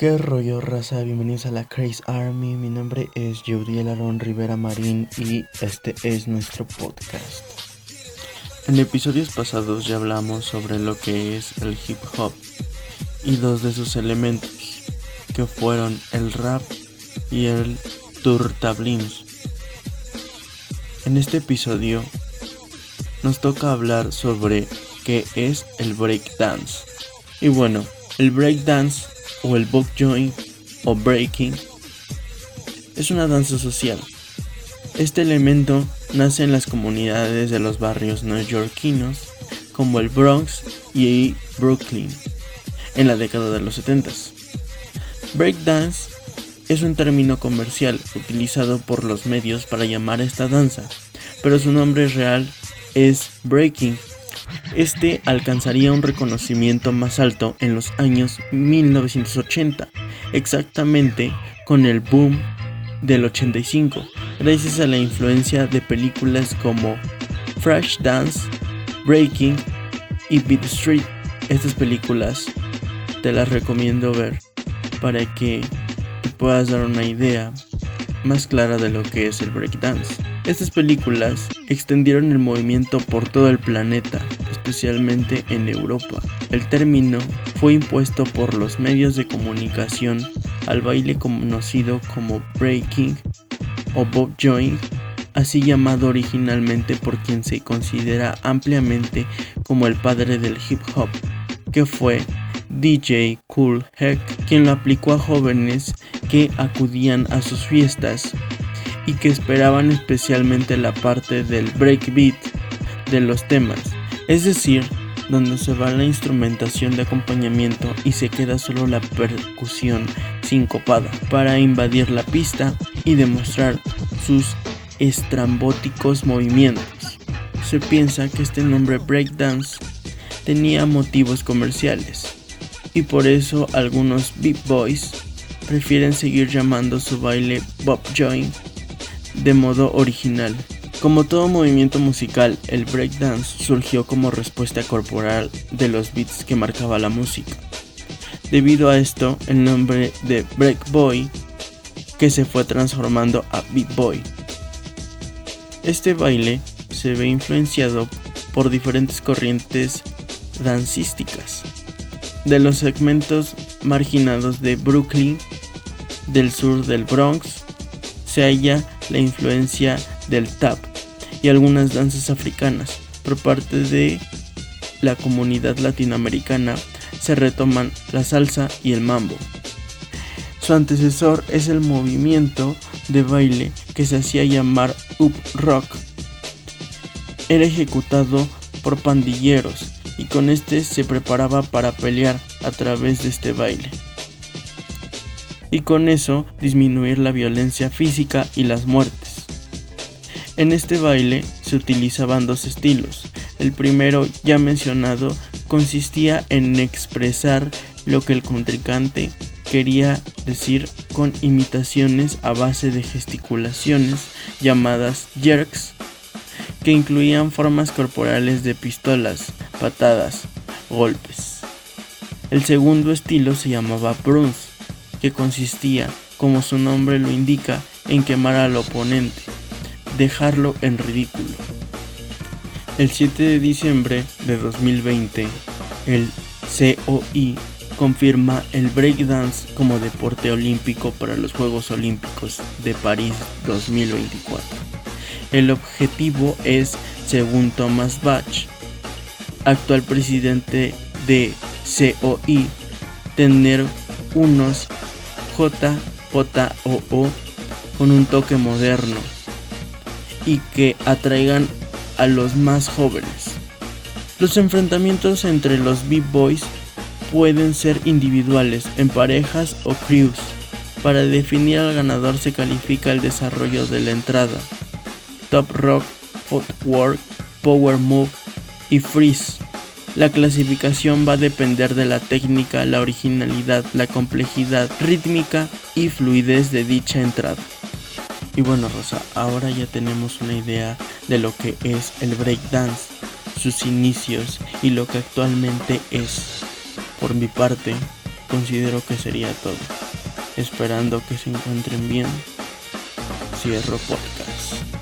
¿Qué rollo raza? Bienvenidos a la Craze Army. Mi nombre es Judiel Aaron Rivera Marín y este es nuestro podcast. En episodios pasados ya hablamos sobre lo que es el hip hop y dos de sus elementos, que fueron el rap y el turtablins. En este episodio nos toca hablar sobre qué es el breakdance. Y bueno, el breakdance o el bok joint o breaking es una danza social. Este elemento nace en las comunidades de los barrios neoyorquinos como el Bronx y Brooklyn en la década de los 70. Breakdance es un término comercial utilizado por los medios para llamar esta danza, pero su nombre real es breaking este alcanzaría un reconocimiento más alto en los años 1980, exactamente con el boom del 85, gracias a la influencia de películas como Fresh Dance, Breaking y Beat Street. Estas películas te las recomiendo ver para que te puedas dar una idea más clara de lo que es el breakdance. Estas películas extendieron el movimiento por todo el planeta, especialmente en Europa. El término fue impuesto por los medios de comunicación al baile conocido como breaking o bob joint, así llamado originalmente por quien se considera ampliamente como el padre del hip hop, que fue DJ Cool Heck, quien lo aplicó a jóvenes que acudían a sus fiestas y que esperaban especialmente la parte del breakbeat de los temas, es decir, donde se va la instrumentación de acompañamiento y se queda solo la percusión sincopada para invadir la pista y demostrar sus estrambóticos movimientos. Se piensa que este nombre breakdance tenía motivos comerciales y por eso algunos beat boys prefieren seguir llamando su baile Bob Joint de modo original. Como todo movimiento musical, el breakdance surgió como respuesta corporal de los beats que marcaba la música. Debido a esto, el nombre de break boy que se fue transformando a beat boy. Este baile se ve influenciado por diferentes corrientes dancísticas de los segmentos marginados de Brooklyn del sur del Bronx se halla la influencia del tap y algunas danzas africanas. Por parte de la comunidad latinoamericana se retoman la salsa y el mambo. Su antecesor es el movimiento de baile que se hacía llamar up rock. Era ejecutado por pandilleros y con este se preparaba para pelear a través de este baile y con eso disminuir la violencia física y las muertes. En este baile se utilizaban dos estilos. El primero, ya mencionado, consistía en expresar lo que el contrincante quería decir con imitaciones a base de gesticulaciones llamadas jerks, que incluían formas corporales de pistolas, patadas, golpes. El segundo estilo se llamaba Bruns, que consistía, como su nombre lo indica, en quemar al oponente, dejarlo en ridículo. El 7 de diciembre de 2020, el COI confirma el breakdance como deporte olímpico para los Juegos Olímpicos de París 2024. El objetivo es, según Thomas Bach, actual presidente de COI, tener unos JJOO con un toque moderno y que atraigan a los más jóvenes. Los enfrentamientos entre los B-Boys pueden ser individuales, en parejas o crews. Para definir al ganador se califica el desarrollo de la entrada, top rock, footwork, power move y freeze. La clasificación va a depender de la técnica, la originalidad, la complejidad rítmica y fluidez de dicha entrada. Y bueno Rosa, ahora ya tenemos una idea de lo que es el breakdance, sus inicios y lo que actualmente es. Por mi parte, considero que sería todo. Esperando que se encuentren bien. Cierro podcast.